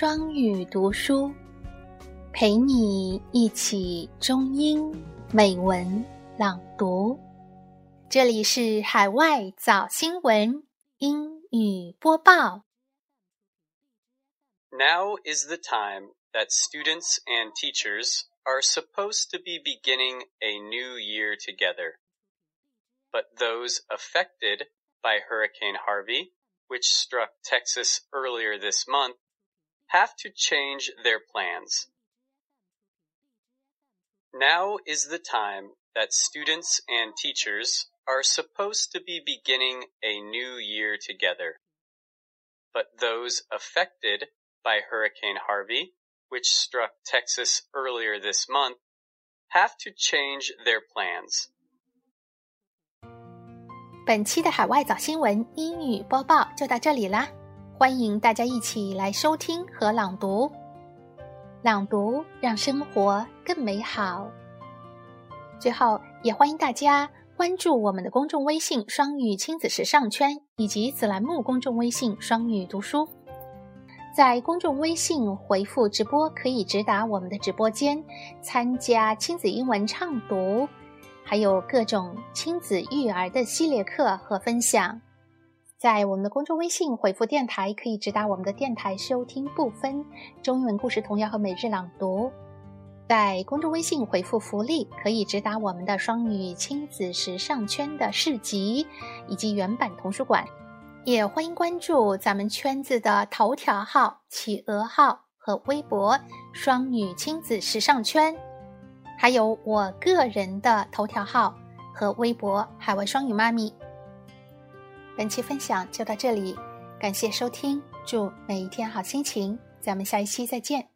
双语读书，陪你一起中英美文朗读。这里是海外早新闻英语播报。Now is the time that students and teachers are supposed to be beginning a new year together. But those affected by Hurricane Harvey, which struck Texas earlier this month, have to change their plans. Now is the time that students and teachers are supposed to be beginning a new year together. But those affected by Hurricane Harvey, which struck Texas earlier this month, have to change their plans. 本期的海外早新闻英语播报就到这里啦。 欢迎大家一起来收听和朗读，朗读让生活更美好。最后，也欢迎大家关注我们的公众微信“双语亲子时尚圈”以及子栏目公众微信“双语读书”。在公众微信回复“直播”，可以直达我们的直播间，参加亲子英文畅读，还有各种亲子育儿的系列课和分享。在我们的公众微信回复“电台”，可以直达我们的电台收听部分中英文故事童谣和每日朗读。在公众微信回复“福利”，可以直达我们的双语亲子时尚圈的市集以及原版图书馆。也欢迎关注咱们圈子的头条号、企鹅号和微博“双语亲子时尚圈”，还有我个人的头条号和微博“海外双语妈咪”。本期分享就到这里，感谢收听，祝每一天好心情，咱们下一期再见。